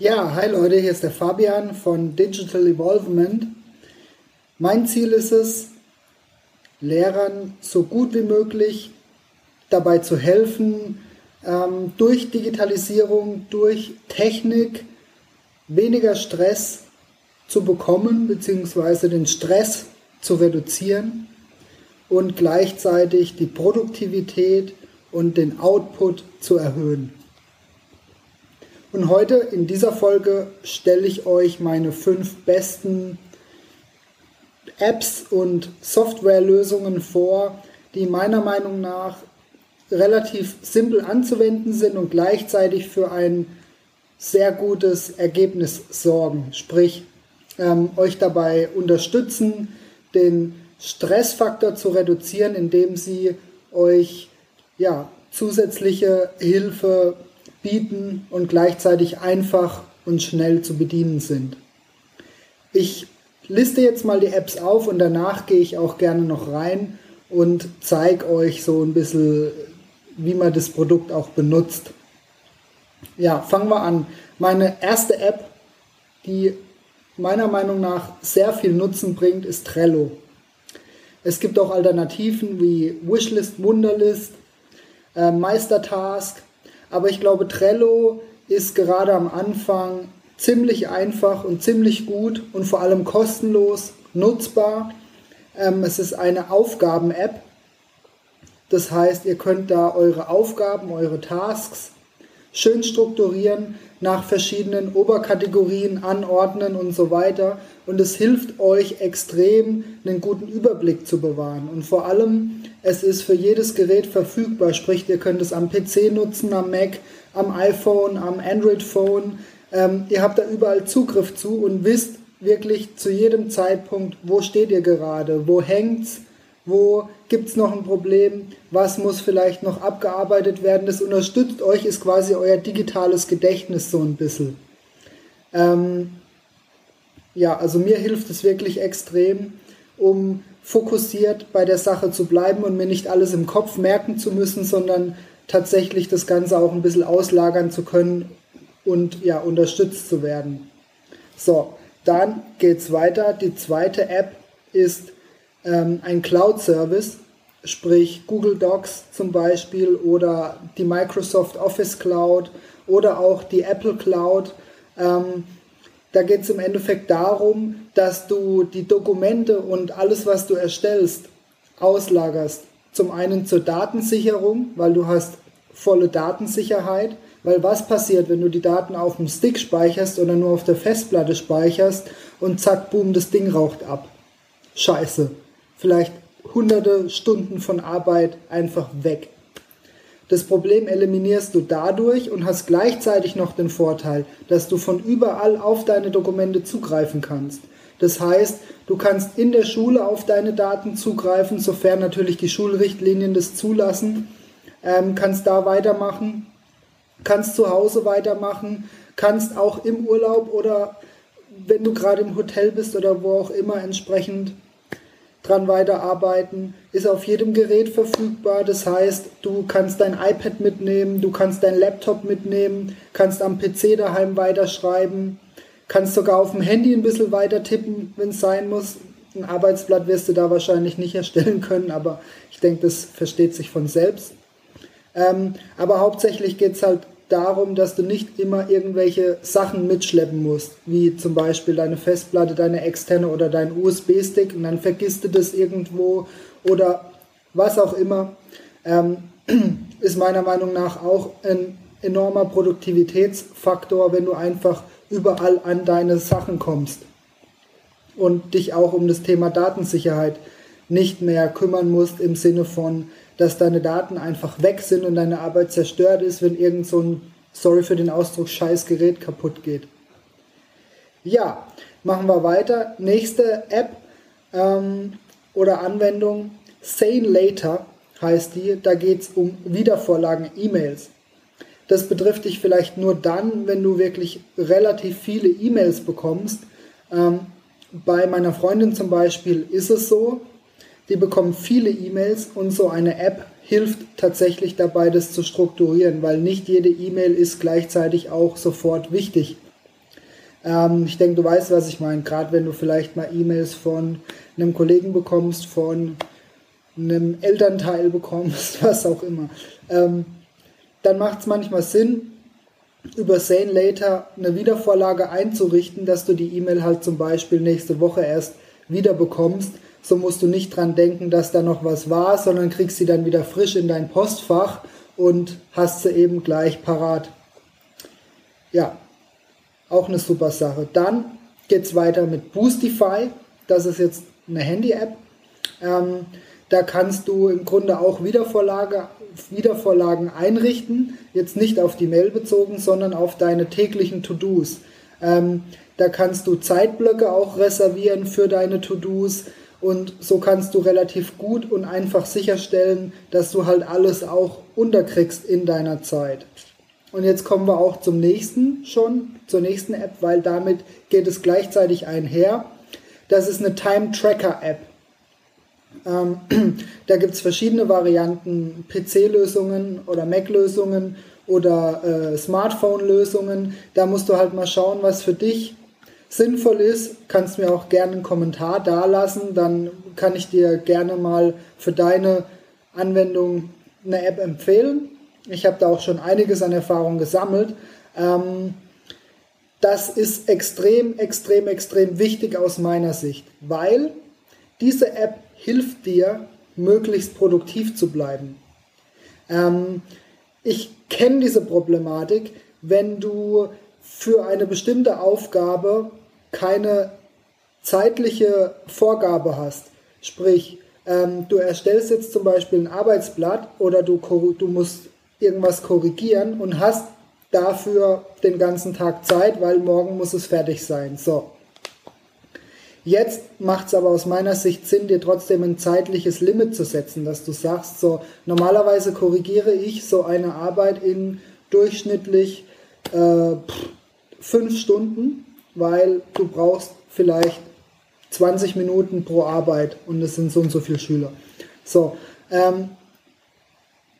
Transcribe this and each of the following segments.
Ja, hi Leute, hier ist der Fabian von Digital Evolvement. Mein Ziel ist es, Lehrern so gut wie möglich dabei zu helfen, ähm, durch Digitalisierung, durch Technik weniger Stress zu bekommen, beziehungsweise den Stress zu reduzieren und gleichzeitig die Produktivität und den Output zu erhöhen. Und heute in dieser Folge stelle ich euch meine fünf besten Apps und Softwarelösungen vor, die meiner Meinung nach relativ simpel anzuwenden sind und gleichzeitig für ein sehr gutes Ergebnis sorgen. Sprich, ähm, euch dabei unterstützen, den Stressfaktor zu reduzieren, indem sie euch ja, zusätzliche Hilfe bieten und gleichzeitig einfach und schnell zu bedienen sind. Ich liste jetzt mal die Apps auf und danach gehe ich auch gerne noch rein und zeige euch so ein bisschen, wie man das Produkt auch benutzt. Ja, fangen wir an. Meine erste App, die meiner Meinung nach sehr viel Nutzen bringt, ist Trello. Es gibt auch Alternativen wie Wishlist, Wunderlist, äh, Meistertask aber ich glaube, Trello ist gerade am Anfang ziemlich einfach und ziemlich gut und vor allem kostenlos nutzbar. Ähm, es ist eine Aufgaben-App. Das heißt, ihr könnt da eure Aufgaben, eure Tasks schön strukturieren, nach verschiedenen Oberkategorien anordnen und so weiter. Und es hilft euch extrem, einen guten Überblick zu bewahren. Und vor allem, es ist für jedes Gerät verfügbar. Sprich, ihr könnt es am PC nutzen, am Mac, am iPhone, am Android-Phone. Ähm, ihr habt da überall Zugriff zu und wisst wirklich zu jedem Zeitpunkt, wo steht ihr gerade, wo hängt's, wo gibt es noch ein Problem, was muss vielleicht noch abgearbeitet werden. Das unterstützt euch, ist quasi euer digitales Gedächtnis so ein bisschen. Ähm, ja, also mir hilft es wirklich extrem, um fokussiert bei der Sache zu bleiben und mir nicht alles im Kopf merken zu müssen, sondern tatsächlich das Ganze auch ein bisschen auslagern zu können und ja, unterstützt zu werden. So, dann geht es weiter. Die zweite App ist ähm, ein Cloud-Service, sprich Google Docs zum Beispiel oder die Microsoft Office Cloud oder auch die Apple Cloud. Ähm, da geht es im Endeffekt darum, dass du die Dokumente und alles, was du erstellst, auslagerst. Zum einen zur Datensicherung, weil du hast volle Datensicherheit. Weil was passiert, wenn du die Daten auf dem Stick speicherst oder nur auf der Festplatte speicherst und zack, boom, das Ding raucht ab. Scheiße vielleicht hunderte Stunden von Arbeit einfach weg. Das Problem eliminierst du dadurch und hast gleichzeitig noch den Vorteil, dass du von überall auf deine Dokumente zugreifen kannst. Das heißt, du kannst in der Schule auf deine Daten zugreifen, sofern natürlich die Schulrichtlinien das zulassen, ähm, kannst da weitermachen, kannst zu Hause weitermachen, kannst auch im Urlaub oder wenn du gerade im Hotel bist oder wo auch immer entsprechend dran weiterarbeiten, ist auf jedem Gerät verfügbar. Das heißt, du kannst dein iPad mitnehmen, du kannst dein Laptop mitnehmen, kannst am PC daheim weiterschreiben, kannst sogar auf dem Handy ein bisschen weiter tippen, wenn es sein muss. Ein Arbeitsblatt wirst du da wahrscheinlich nicht erstellen können, aber ich denke, das versteht sich von selbst. Ähm, aber hauptsächlich geht es halt darum, dass du nicht immer irgendwelche Sachen mitschleppen musst, wie zum Beispiel deine Festplatte, deine externe oder dein USB-Stick und dann vergisst du das irgendwo oder was auch immer, ähm, ist meiner Meinung nach auch ein enormer Produktivitätsfaktor, wenn du einfach überall an deine Sachen kommst und dich auch um das Thema Datensicherheit nicht mehr kümmern musst im Sinne von, dass deine Daten einfach weg sind und deine Arbeit zerstört ist, wenn irgend so ein, sorry für den Ausdruck, scheiß Gerät kaputt geht. Ja, machen wir weiter. Nächste App ähm, oder Anwendung, Sane Later heißt die. Da geht es um Wiedervorlagen E-Mails. Das betrifft dich vielleicht nur dann, wenn du wirklich relativ viele E-Mails bekommst. Ähm, bei meiner Freundin zum Beispiel ist es so, die bekommen viele E-Mails und so eine App hilft tatsächlich dabei, das zu strukturieren, weil nicht jede E-Mail ist gleichzeitig auch sofort wichtig. Ähm, ich denke, du weißt, was ich meine. Gerade wenn du vielleicht mal E-Mails von einem Kollegen bekommst, von einem Elternteil bekommst, was auch immer. Ähm, dann macht es manchmal Sinn, über Sane Later eine Wiedervorlage einzurichten, dass du die E-Mail halt zum Beispiel nächste Woche erst wieder bekommst. So musst du nicht dran denken, dass da noch was war, sondern kriegst sie dann wieder frisch in dein Postfach und hast sie eben gleich parat. Ja, auch eine super Sache. Dann geht es weiter mit Boostify. Das ist jetzt eine Handy-App. Ähm, da kannst du im Grunde auch Wiedervorlage, Wiedervorlagen einrichten. Jetzt nicht auf die Mail bezogen, sondern auf deine täglichen To-Dos. Ähm, da kannst du Zeitblöcke auch reservieren für deine To-Dos. Und so kannst du relativ gut und einfach sicherstellen, dass du halt alles auch unterkriegst in deiner Zeit. Und jetzt kommen wir auch zum nächsten schon, zur nächsten App, weil damit geht es gleichzeitig einher. Das ist eine Time Tracker App. Ähm, da gibt es verschiedene Varianten, PC-Lösungen oder Mac-Lösungen oder äh, Smartphone-Lösungen. Da musst du halt mal schauen, was für dich sinnvoll ist. Kannst mir auch gerne einen Kommentar dalassen, dann kann ich dir gerne mal für deine Anwendung eine App empfehlen. Ich habe da auch schon einiges an Erfahrung gesammelt. Ähm, das ist extrem, extrem, extrem wichtig aus meiner Sicht, weil diese App hilft dir, möglichst produktiv zu bleiben. Ähm, ich kenne diese Problematik, wenn du für eine bestimmte Aufgabe keine zeitliche Vorgabe hast. Sprich, ähm, du erstellst jetzt zum Beispiel ein Arbeitsblatt oder du, du musst irgendwas korrigieren und hast dafür den ganzen Tag Zeit, weil morgen muss es fertig sein. So. Jetzt macht es aber aus meiner Sicht Sinn, dir trotzdem ein zeitliches Limit zu setzen, dass du sagst, so normalerweise korrigiere ich so eine Arbeit in durchschnittlich äh, fünf Stunden, weil du brauchst vielleicht 20 Minuten pro Arbeit und es sind so und so viele Schüler. So, ähm,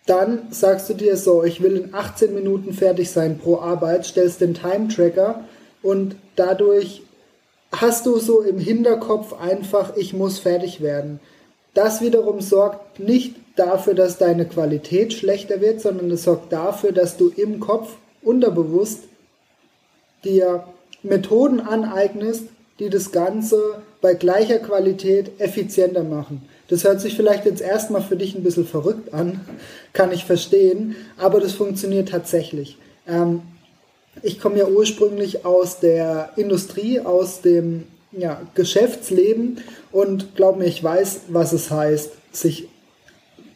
dann sagst du dir so, ich will in 18 Minuten fertig sein pro Arbeit, stellst den Time Tracker und dadurch hast du so im Hinterkopf einfach, ich muss fertig werden. Das wiederum sorgt nicht dafür, dass deine Qualität schlechter wird, sondern es sorgt dafür, dass du im Kopf unterbewusst dir Methoden aneignest, die das Ganze bei gleicher Qualität effizienter machen. Das hört sich vielleicht jetzt erstmal für dich ein bisschen verrückt an, kann ich verstehen, aber das funktioniert tatsächlich. Ähm, ich komme ja ursprünglich aus der Industrie, aus dem ja, Geschäftsleben und glaub mir, ich weiß, was es heißt, sich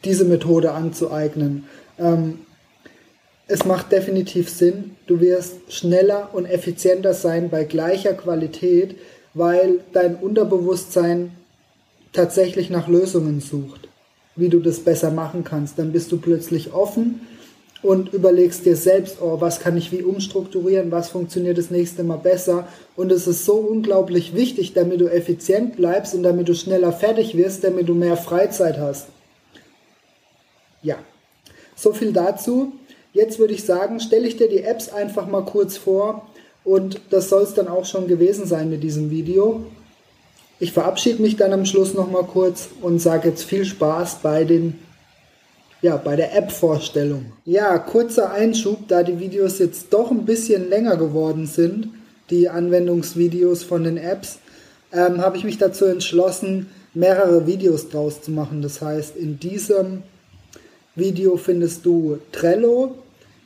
diese Methode anzueignen. Ähm, es macht definitiv Sinn. Du wirst schneller und effizienter sein bei gleicher Qualität, weil dein Unterbewusstsein tatsächlich nach Lösungen sucht, wie du das besser machen kannst. Dann bist du plötzlich offen und überlegst dir selbst, oh, was kann ich wie umstrukturieren, was funktioniert das nächste Mal besser. Und es ist so unglaublich wichtig, damit du effizient bleibst und damit du schneller fertig wirst, damit du mehr Freizeit hast. Ja, so viel dazu. Jetzt würde ich sagen, stelle ich dir die Apps einfach mal kurz vor und das soll es dann auch schon gewesen sein mit diesem Video. Ich verabschiede mich dann am Schluss nochmal kurz und sage jetzt viel Spaß bei den ja, bei der App-Vorstellung. Ja, kurzer Einschub, da die Videos jetzt doch ein bisschen länger geworden sind, die Anwendungsvideos von den Apps, ähm, habe ich mich dazu entschlossen, mehrere Videos draus zu machen. Das heißt, in diesem Video findest du Trello.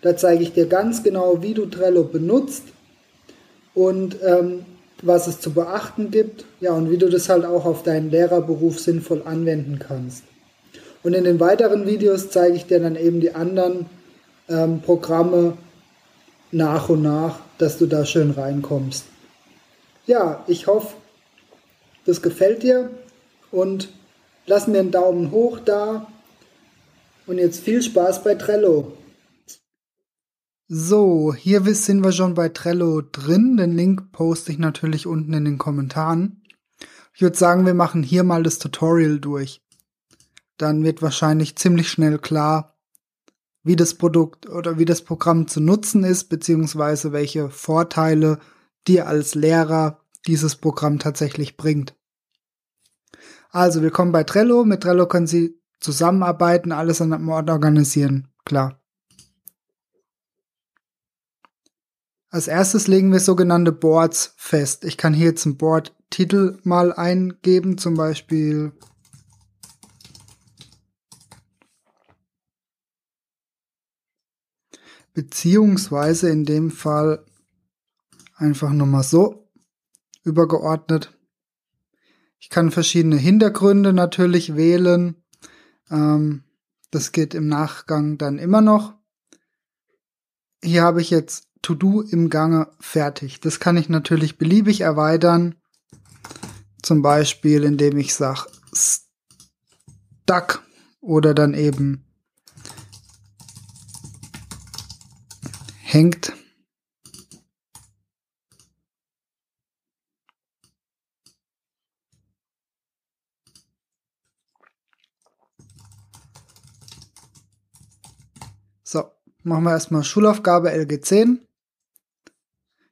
Da zeige ich dir ganz genau, wie du Trello benutzt und ähm, was es zu beachten gibt. Ja, und wie du das halt auch auf deinen Lehrerberuf sinnvoll anwenden kannst. Und in den weiteren Videos zeige ich dir dann eben die anderen ähm, Programme nach und nach, dass du da schön reinkommst. Ja, ich hoffe, das gefällt dir und lass mir einen Daumen hoch da. Und jetzt viel Spaß bei Trello. So, hier sind wir schon bei Trello drin. Den Link poste ich natürlich unten in den Kommentaren. Ich würde sagen, wir machen hier mal das Tutorial durch dann wird wahrscheinlich ziemlich schnell klar, wie das Produkt oder wie das Programm zu nutzen ist, beziehungsweise welche Vorteile dir als Lehrer dieses Programm tatsächlich bringt. Also, willkommen bei Trello. Mit Trello können Sie zusammenarbeiten, alles an einem Ort organisieren. Klar. Als erstes legen wir sogenannte Boards fest. Ich kann hier jetzt einen Board-Titel mal eingeben, zum Beispiel beziehungsweise in dem Fall einfach nur mal so übergeordnet. Ich kann verschiedene Hintergründe natürlich wählen. Ähm, das geht im Nachgang dann immer noch. Hier habe ich jetzt To-Do im Gange fertig. Das kann ich natürlich beliebig erweitern. Zum Beispiel, indem ich sage Stuck oder dann eben hängt. So, machen wir erstmal Schulaufgabe LG10.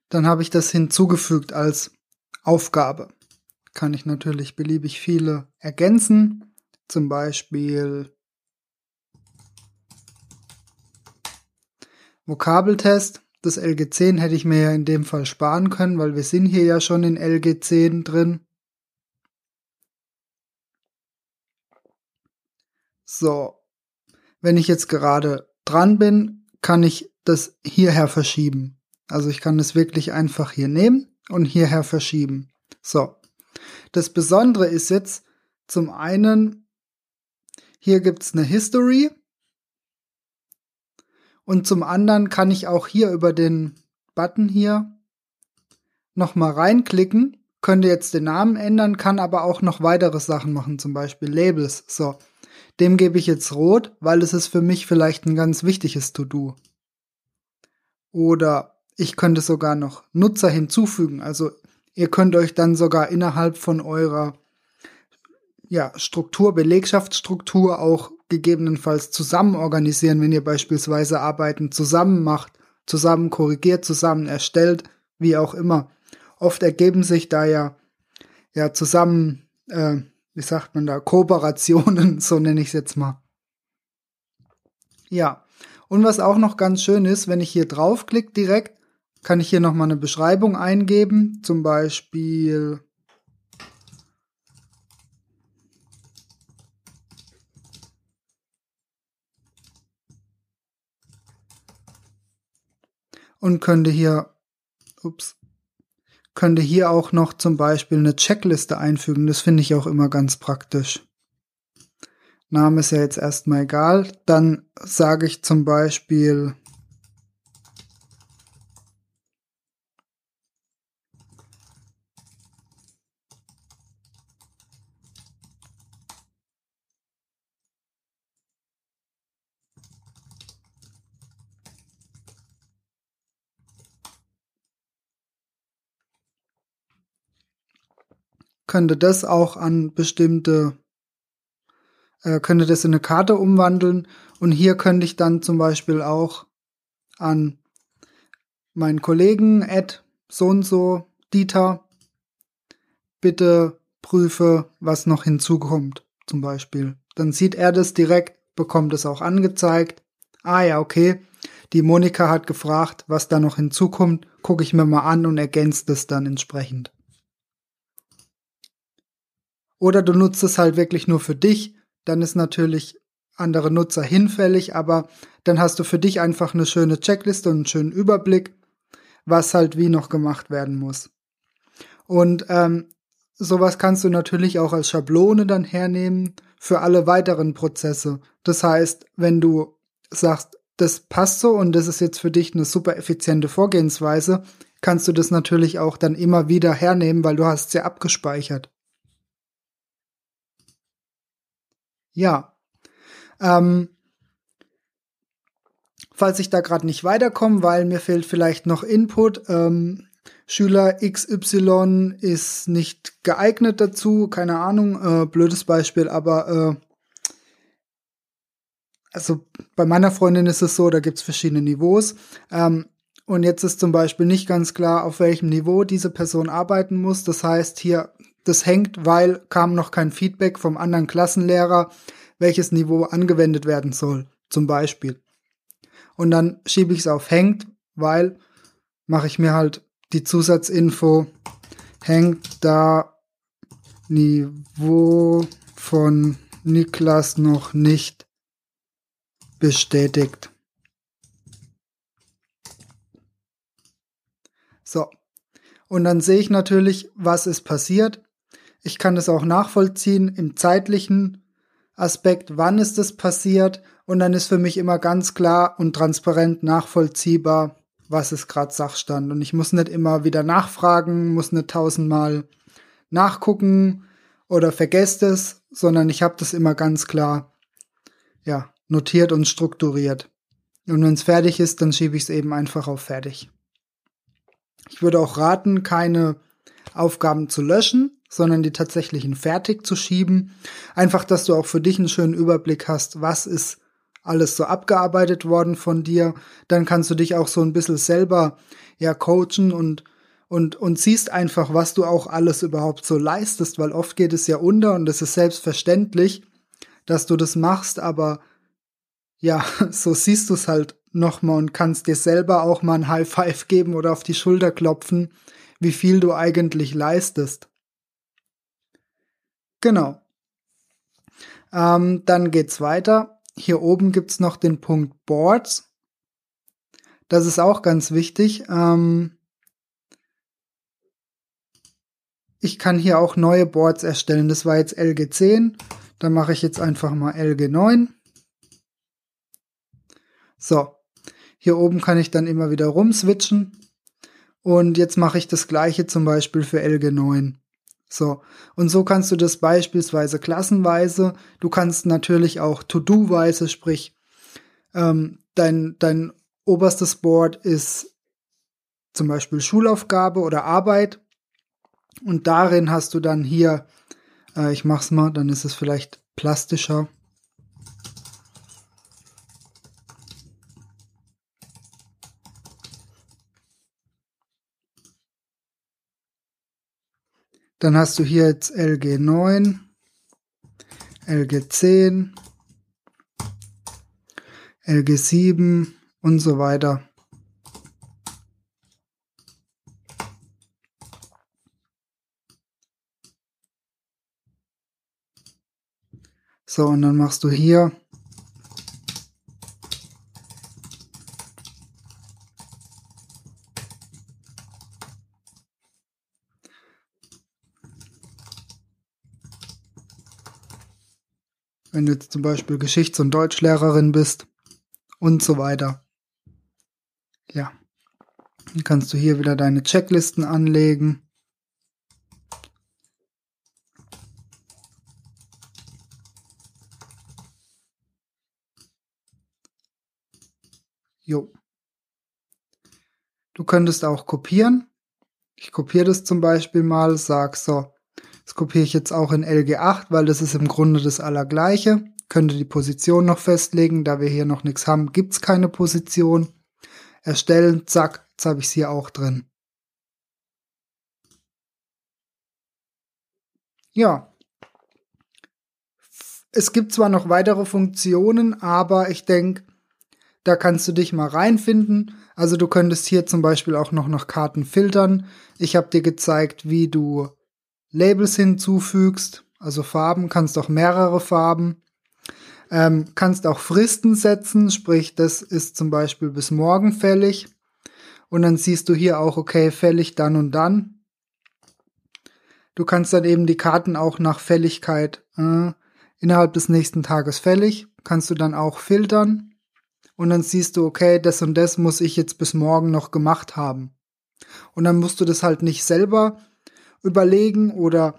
Dann habe ich das hinzugefügt als Aufgabe. Kann ich natürlich beliebig viele ergänzen. Zum Beispiel Vokabeltest. Das LG10 hätte ich mir ja in dem Fall sparen können, weil wir sind hier ja schon in LG10 drin. So, wenn ich jetzt gerade dran bin, kann ich das hierher verschieben. Also ich kann es wirklich einfach hier nehmen und hierher verschieben. So, das Besondere ist jetzt zum einen, hier gibt's eine History und zum anderen kann ich auch hier über den Button hier nochmal reinklicken, könnte jetzt den Namen ändern, kann aber auch noch weitere Sachen machen, zum Beispiel Labels. So, dem gebe ich jetzt rot, weil es ist für mich vielleicht ein ganz wichtiges To-Do. Oder ich könnte sogar noch Nutzer hinzufügen. Also ihr könnt euch dann sogar innerhalb von eurer ja, Struktur, Belegschaftsstruktur auch gegebenenfalls zusammen organisieren, wenn ihr beispielsweise Arbeiten zusammen macht, zusammen korrigiert, zusammen erstellt, wie auch immer. Oft ergeben sich da ja, ja zusammen, äh, wie sagt man da, Kooperationen, so nenne ich es jetzt mal. Ja, und was auch noch ganz schön ist, wenn ich hier draufklicke direkt, kann ich hier nochmal eine Beschreibung eingeben, zum Beispiel und könnte hier, ups, könnte hier auch noch zum Beispiel eine Checkliste einfügen. Das finde ich auch immer ganz praktisch. Name ist ja jetzt erstmal egal. Dann sage ich zum Beispiel könnte das auch an bestimmte, äh, könnte das in eine Karte umwandeln und hier könnte ich dann zum Beispiel auch an meinen Kollegen Ed so und so Dieter bitte prüfe, was noch hinzukommt, zum Beispiel. Dann sieht er das direkt, bekommt es auch angezeigt. Ah ja, okay. Die Monika hat gefragt, was da noch hinzukommt, gucke ich mir mal an und ergänzt es dann entsprechend. Oder du nutzt es halt wirklich nur für dich, dann ist natürlich andere Nutzer hinfällig, aber dann hast du für dich einfach eine schöne Checkliste und einen schönen Überblick, was halt wie noch gemacht werden muss. Und ähm, sowas kannst du natürlich auch als Schablone dann hernehmen für alle weiteren Prozesse. Das heißt, wenn du sagst, das passt so und das ist jetzt für dich eine super effiziente Vorgehensweise, kannst du das natürlich auch dann immer wieder hernehmen, weil du hast sie abgespeichert. Ja. Ähm, falls ich da gerade nicht weiterkomme, weil mir fehlt vielleicht noch Input, ähm, Schüler XY ist nicht geeignet dazu, keine Ahnung, äh, blödes Beispiel, aber äh, also bei meiner Freundin ist es so, da gibt es verschiedene Niveaus. Ähm, und jetzt ist zum Beispiel nicht ganz klar, auf welchem Niveau diese Person arbeiten muss. Das heißt hier, das hängt, weil kam noch kein Feedback vom anderen Klassenlehrer, welches Niveau angewendet werden soll, zum Beispiel. Und dann schiebe ich es auf hängt, weil mache ich mir halt die Zusatzinfo hängt da Niveau von Niklas noch nicht bestätigt. So. Und dann sehe ich natürlich, was ist passiert. Ich kann es auch nachvollziehen im zeitlichen Aspekt, wann ist es passiert. Und dann ist für mich immer ganz klar und transparent nachvollziehbar, was ist gerade Sachstand. Und ich muss nicht immer wieder nachfragen, muss nicht tausendmal nachgucken oder vergesst es, sondern ich habe das immer ganz klar, ja, notiert und strukturiert. Und wenn es fertig ist, dann schiebe ich es eben einfach auf fertig. Ich würde auch raten, keine Aufgaben zu löschen, sondern die tatsächlichen fertig zu schieben. Einfach, dass du auch für dich einen schönen Überblick hast, was ist alles so abgearbeitet worden von dir. Dann kannst du dich auch so ein bisschen selber ja coachen und und, und siehst einfach, was du auch alles überhaupt so leistest, weil oft geht es ja unter und es ist selbstverständlich, dass du das machst, aber ja, so siehst du es halt nochmal und kannst dir selber auch mal ein High Five geben oder auf die Schulter klopfen, wie viel du eigentlich leistest. Genau. Ähm, dann geht's weiter. Hier oben gibt's noch den Punkt Boards. Das ist auch ganz wichtig. Ähm, ich kann hier auch neue Boards erstellen. Das war jetzt LG10. Dann mache ich jetzt einfach mal LG9. So, hier oben kann ich dann immer wieder rumswitchen. Und jetzt mache ich das gleiche zum Beispiel für LG9. So, und so kannst du das beispielsweise klassenweise, du kannst natürlich auch To-Do-weise, sprich, ähm, dein, dein oberstes Board ist zum Beispiel Schulaufgabe oder Arbeit und darin hast du dann hier, äh, ich mach's mal, dann ist es vielleicht plastischer. Dann hast du hier jetzt LG9, LG10, LG7 und so weiter. So, und dann machst du hier wenn du jetzt zum Beispiel Geschichts- und Deutschlehrerin bist und so weiter. Ja, dann kannst du hier wieder deine Checklisten anlegen. Jo. Du könntest auch kopieren. Ich kopiere das zum Beispiel mal, sag so, das kopiere ich jetzt auch in LG8, weil das ist im Grunde das Allergleiche. Könnte die Position noch festlegen. Da wir hier noch nichts haben, gibt es keine Position. Erstellen, zack, jetzt habe ich es hier auch drin. Ja. Es gibt zwar noch weitere Funktionen, aber ich denke, da kannst du dich mal reinfinden. Also du könntest hier zum Beispiel auch noch nach Karten filtern. Ich habe dir gezeigt, wie du Labels hinzufügst, also Farben, kannst auch mehrere Farben. Ähm, kannst auch Fristen setzen, sprich, das ist zum Beispiel bis morgen fällig. Und dann siehst du hier auch, okay, fällig dann und dann. Du kannst dann eben die Karten auch nach Fälligkeit äh, innerhalb des nächsten Tages fällig. Kannst du dann auch filtern. Und dann siehst du, okay, das und das muss ich jetzt bis morgen noch gemacht haben. Und dann musst du das halt nicht selber überlegen oder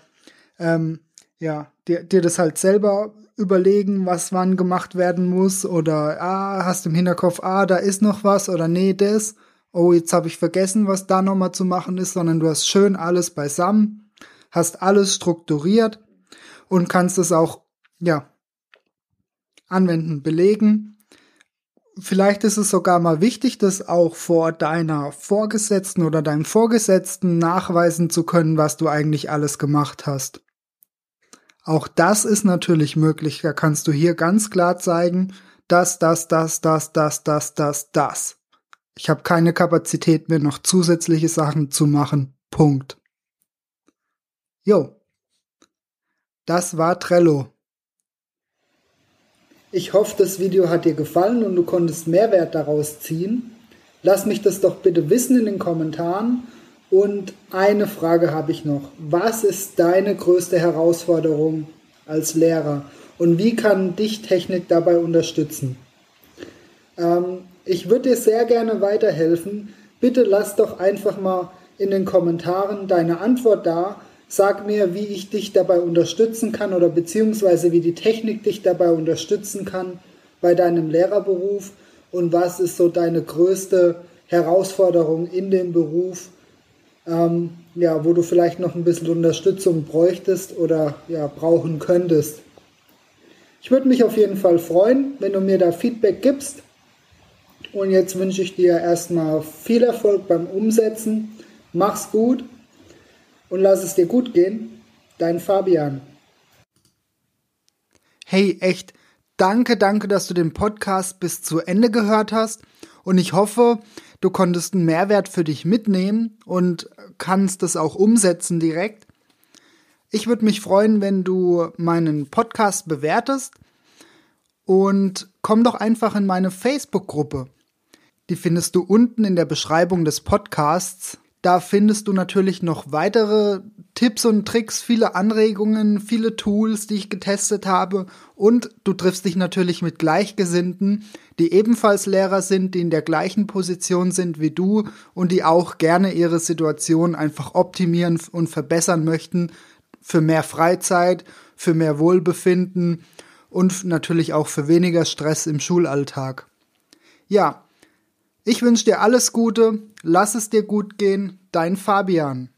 ähm, ja, dir, dir das halt selber überlegen, was wann gemacht werden muss oder ah, hast im Hinterkopf, ah, da ist noch was oder nee, das. Oh, jetzt habe ich vergessen, was da nochmal zu machen ist, sondern du hast schön alles beisammen, hast alles strukturiert und kannst es auch, ja, anwenden, belegen. Vielleicht ist es sogar mal wichtig, das auch vor deiner Vorgesetzten oder deinem Vorgesetzten nachweisen zu können, was du eigentlich alles gemacht hast. Auch das ist natürlich möglich. Da kannst du hier ganz klar zeigen, das, das, das, das, das, das, das, das. Ich habe keine Kapazität mehr, noch zusätzliche Sachen zu machen. Punkt. Jo. Das war Trello. Ich hoffe, das Video hat dir gefallen und du konntest Mehrwert daraus ziehen. Lass mich das doch bitte wissen in den Kommentaren. Und eine Frage habe ich noch. Was ist deine größte Herausforderung als Lehrer? Und wie kann dich Technik dabei unterstützen? Ähm, ich würde dir sehr gerne weiterhelfen. Bitte lass doch einfach mal in den Kommentaren deine Antwort da Sag mir, wie ich dich dabei unterstützen kann oder beziehungsweise wie die Technik dich dabei unterstützen kann bei deinem Lehrerberuf und was ist so deine größte Herausforderung in dem Beruf, ähm, ja, wo du vielleicht noch ein bisschen Unterstützung bräuchtest oder ja, brauchen könntest. Ich würde mich auf jeden Fall freuen, wenn du mir da Feedback gibst. Und jetzt wünsche ich dir erstmal viel Erfolg beim Umsetzen. Mach's gut und lass es dir gut gehen. Dein Fabian. Hey, echt, danke, danke, dass du den Podcast bis zu Ende gehört hast. Und ich hoffe, du konntest einen Mehrwert für dich mitnehmen und kannst es auch umsetzen direkt. Ich würde mich freuen, wenn du meinen Podcast bewertest und komm doch einfach in meine Facebook-Gruppe. Die findest du unten in der Beschreibung des Podcasts. Da findest du natürlich noch weitere Tipps und Tricks, viele Anregungen, viele Tools, die ich getestet habe. Und du triffst dich natürlich mit Gleichgesinnten, die ebenfalls Lehrer sind, die in der gleichen Position sind wie du und die auch gerne ihre Situation einfach optimieren und verbessern möchten für mehr Freizeit, für mehr Wohlbefinden und natürlich auch für weniger Stress im Schulalltag. Ja, ich wünsche dir alles Gute, lass es dir gut gehen, dein Fabian.